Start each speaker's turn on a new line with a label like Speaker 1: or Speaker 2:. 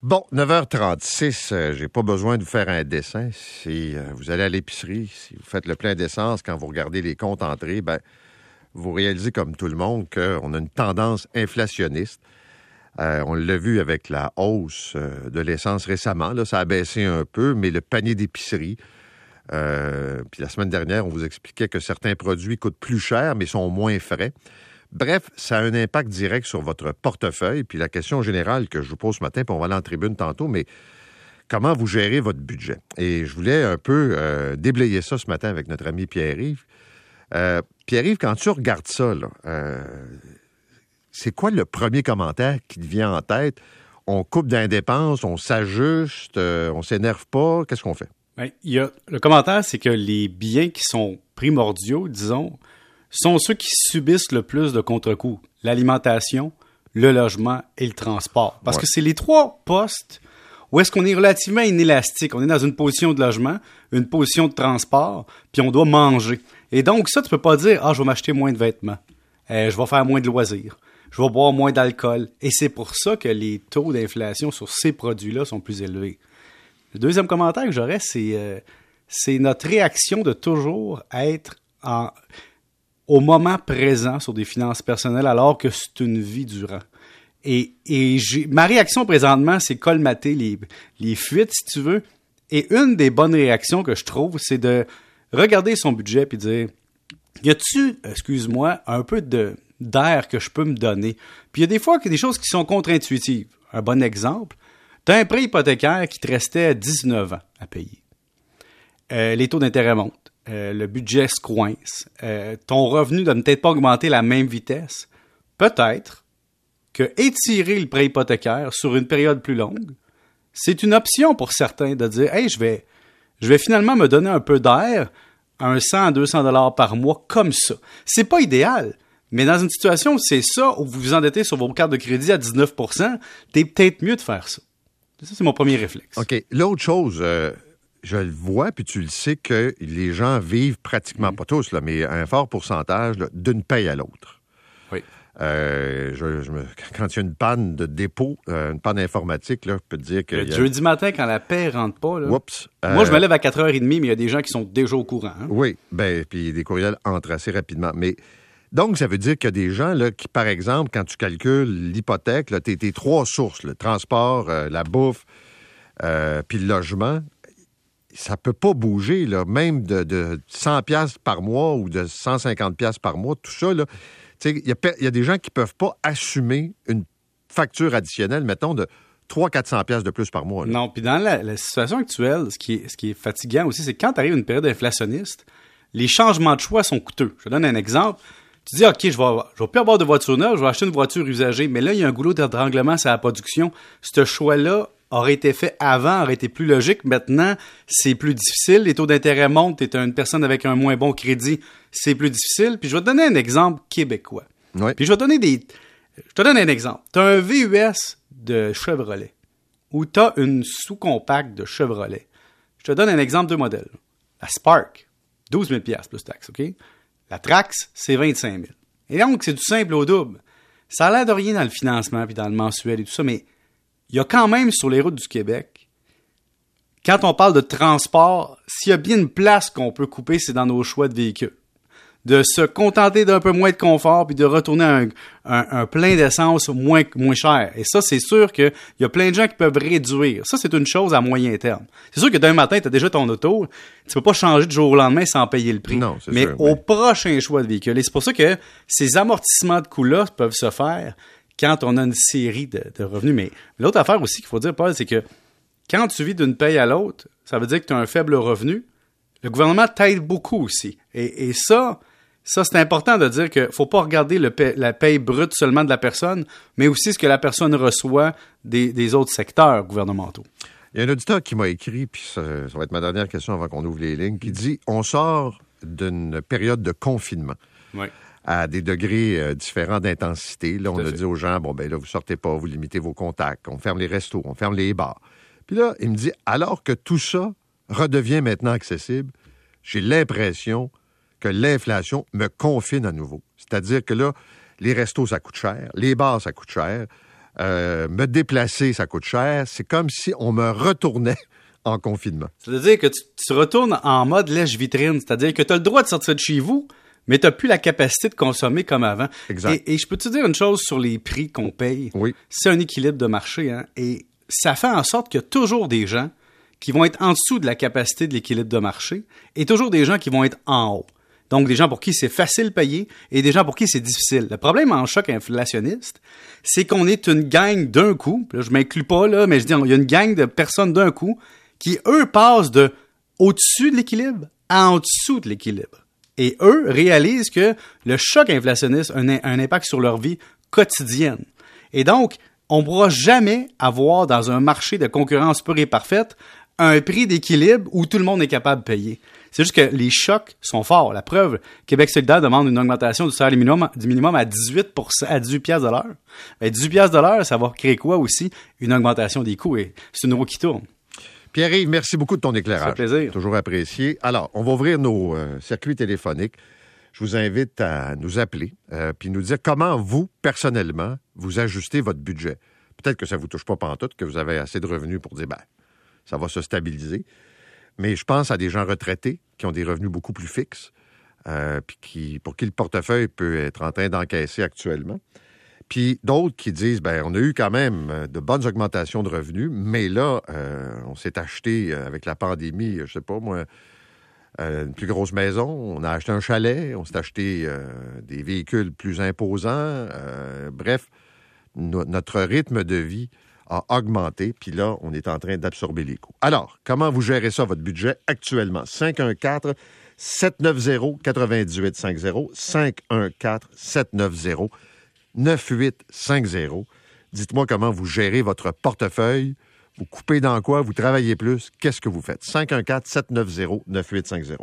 Speaker 1: Bon, 9h36, euh, j'ai pas besoin de faire un dessin. Si euh, vous allez à l'épicerie, si vous faites le plein d'essence, quand vous regardez les comptes entrés, ben, vous réalisez comme tout le monde qu'on a une tendance inflationniste. Euh, on l'a vu avec la hausse de l'essence récemment. Là, ça a baissé un peu, mais le panier d'épicerie. puis la semaine dernière, on vous expliquait que certains produits coûtent plus cher, mais sont moins frais. Bref, ça a un impact direct sur votre portefeuille. Puis la question générale que je vous pose ce matin, puis on va aller en tribune tantôt, mais comment vous gérez votre budget? Et je voulais un peu euh, déblayer ça ce matin avec notre ami Pierre-Yves. Euh, Pierre-Yves, quand tu regardes ça, euh, c'est quoi le premier commentaire qui te vient en tête? On coupe d'indépenses, on s'ajuste, on s'énerve pas, qu'est-ce qu'on fait?
Speaker 2: A, le commentaire, c'est que les biens qui sont primordiaux, disons, sont ceux qui subissent le plus de contre-coups. L'alimentation, le logement et le transport. Parce que c'est les trois postes où est-ce qu'on est relativement inélastique. On est dans une position de logement, une position de transport, puis on doit manger. Et donc, ça, tu peux pas dire, ah, je vais m'acheter moins de vêtements, euh, je vais faire moins de loisirs, je vais boire moins d'alcool. Et c'est pour ça que les taux d'inflation sur ces produits-là sont plus élevés. Le deuxième commentaire que j'aurais, c'est euh, c'est notre réaction de toujours être en au moment présent sur des finances personnelles alors que c'est une vie durant. Et, et ma réaction présentement, c'est colmater les, les fuites, si tu veux. Et une des bonnes réactions que je trouve, c'est de regarder son budget et dire Y a-tu, excuse-moi, un peu de d'air que je peux me donner? Puis il y a des fois qu'il y a des choses qui sont contre-intuitives. Un bon exemple, tu as un prêt hypothécaire qui te restait à 19 ans à payer. Euh, les taux d'intérêt montent. Euh, le budget se coince, euh, ton revenu ne peut-être pas augmenter la même vitesse, peut-être que étirer le prêt hypothécaire sur une période plus longue, c'est une option pour certains de dire Hey, je vais, je vais finalement me donner un peu d'air, un 100 à 200 dollars par mois comme ça. C'est pas idéal, mais dans une situation où c'est ça, où vous vous endettez sur vos cartes de crédit à 19% t'es peut-être mieux de faire ça. Ça, c'est mon premier réflexe.
Speaker 1: OK. L'autre chose, euh, je le vois, puis tu le sais que les gens vivent pratiquement, mm. pas tous, là, mais un fort pourcentage d'une paye à l'autre.
Speaker 2: Oui.
Speaker 1: Euh, je, quand il y a une panne de dépôt, euh, une panne informatique, là, je peux te dire que.
Speaker 2: Le jeudi matin, quand la paie rentre pas, là, Oups, moi, je me euh, lève à 4h30, mais il y a des gens qui sont déjà au courant. Hein.
Speaker 1: Oui, ben, puis des courriels entrent assez rapidement. Mais donc, ça veut dire qu'il y a des gens là, qui, par exemple, quand tu calcules l'hypothèque, tu tes trois sources, le transport, la bouffe, puis le logement, ça peut pas bouger, là, même de, 100 pièces par mois ou de 150 pièces par mois, tout ça, il y, a, des gens qui peuvent pas assumer une facture additionnelle, mettons, de 300-400 pièces de plus par mois.
Speaker 2: Non, puis dans la, situation actuelle, ce qui est, fatigant aussi, c'est quand à une période inflationniste, les changements de choix sont coûteux. Je te donne un exemple. Tu dis, OK, je vais, je vais plus avoir de voiture neuve, je vais acheter une voiture usagée, mais là, il y a un goulot d'étranglement sur la production. Ce choix-là aurait été fait avant, aurait été plus logique. Maintenant, c'est plus difficile. Les taux d'intérêt montent. Tu es une personne avec un moins bon crédit, c'est plus difficile. Puis je vais te donner un exemple québécois. Puis je vais te donner des. Je te donne un exemple. Tu as un VUS de Chevrolet ou tu as une sous-compacte de Chevrolet. Je te donne un exemple de modèle. La Spark, 12 000 plus taxes, OK? La Trax, c'est 25 000 Et donc, c'est du simple au double. Ça a l'air de rien dans le financement puis dans le mensuel et tout ça, mais il y a quand même sur les routes du Québec, quand on parle de transport, s'il y a bien une place qu'on peut couper, c'est dans nos choix de véhicules. De se contenter d'un peu moins de confort puis de retourner un, un, plein d'essence moins, moins cher. Et ça, c'est sûr qu'il y a plein de gens qui peuvent réduire. Ça, c'est une chose à moyen terme. C'est sûr que d'un matin, tu as déjà ton auto. Tu peux pas changer du jour au lendemain sans payer le prix.
Speaker 1: Non,
Speaker 2: Mais
Speaker 1: sûr,
Speaker 2: au prochain choix de véhicule. Et c'est pour ça que ces amortissements de coûts-là peuvent se faire quand on a une série de, revenus. Mais l'autre affaire aussi qu'il faut dire, Paul, c'est que quand tu vis d'une paye à l'autre, ça veut dire que tu as un faible revenu. Le gouvernement t'aide beaucoup aussi. Et, ça, ça c'est important de dire qu'il ne faut pas regarder la paye brute seulement de la personne, mais aussi ce que la personne reçoit des, autres secteurs gouvernementaux.
Speaker 1: Il y a un auditeur qui m'a écrit, puis ça, ça, va être ma dernière question avant qu'on ouvre les lignes, qui dit on sort d'une période de confinement.
Speaker 2: Oui
Speaker 1: à des degrés euh, différents d'intensité. Là, on a dit aux gens, bon, ben là, vous sortez pas, vous limitez vos contacts, on ferme les restos, on ferme les bars. Puis là, il me dit, alors que tout ça redevient maintenant accessible, j'ai l'impression que l'inflation me confine à nouveau. C'est-à-dire que là, les restos, ça coûte cher, les bars, ça coûte cher. Euh, me déplacer, ça coûte cher. C'est comme si on me retournait en confinement.
Speaker 2: Ça veut dire que tu, retournes en mode lèche-vitrine, c'est-à-dire que tu as le droit de sortir de chez vous, mais tu n'as plus la capacité de consommer comme avant.
Speaker 1: Exact.
Speaker 2: Et, je peux te dire une chose sur les prix qu'on paye.
Speaker 1: Oui.
Speaker 2: C'est un équilibre de marché, hein, et ça fait en sorte qu'il y a toujours des gens qui vont être en dessous de la capacité de l'équilibre de marché et toujours des gens qui vont être en haut. Donc, des gens pour qui c'est facile de payer et des gens pour qui c'est difficile. Le problème en choc inflationniste, c'est qu'on est une gang d'un coup. Là, je m'inclus pas, là, mais je dis, il y a une gang de personnes d'un coup qui, eux, passent de au-dessus de l'équilibre à en dessous de l'équilibre. Et eux réalisent que le choc inflationniste a un, impact sur leur vie quotidienne. Et donc, on ne pourra jamais avoir dans un marché de concurrence pure et parfaite un prix d'équilibre où tout le monde est capable de payer. C'est juste que les chocs sont forts. La preuve, Québec solidaire demande une augmentation du salaire minimum, du minimum à 18 à 18 pièces de l'heure. 18 pièces de l'heure, ça va créer quoi aussi? Une augmentation des coûts et c'est une roue qui tourne.
Speaker 1: Pierre-Yves, merci beaucoup de ton éclairage.
Speaker 2: Fait plaisir.
Speaker 1: Toujours apprécié. Alors, on va ouvrir nos euh, circuits téléphoniques. Je vous invite à nous appeler euh, puis nous dire comment vous, personnellement, vous ajustez votre budget. Peut-être que ça ne vous touche pas pantoute, que vous avez assez de revenus pour dire, ben, ça va se stabiliser. Mais je pense à des gens retraités qui ont des revenus beaucoup plus fixes, euh, puis qui, pour qui le portefeuille peut être en train d'encaisser actuellement. Puis d'autres qui disent, ben on a eu quand même euh, de bonnes augmentations de revenus, mais là, euh, on s'est acheté avec la pandémie, je sais pas moi, une plus grosse maison, on a acheté un chalet, on s'est acheté des véhicules plus imposants. bref, notre rythme de vie a augmenté, puis là, on est en train d'absorber les coûts. Alors, comment vous gérez ça, votre budget, actuellement? 514 790 9850 514 790 9850 Dites-moi comment vous gérez votre portefeuille. Vous coupez dans quoi? Vous travaillez plus? Qu'est-ce que vous faites? 514 790 9850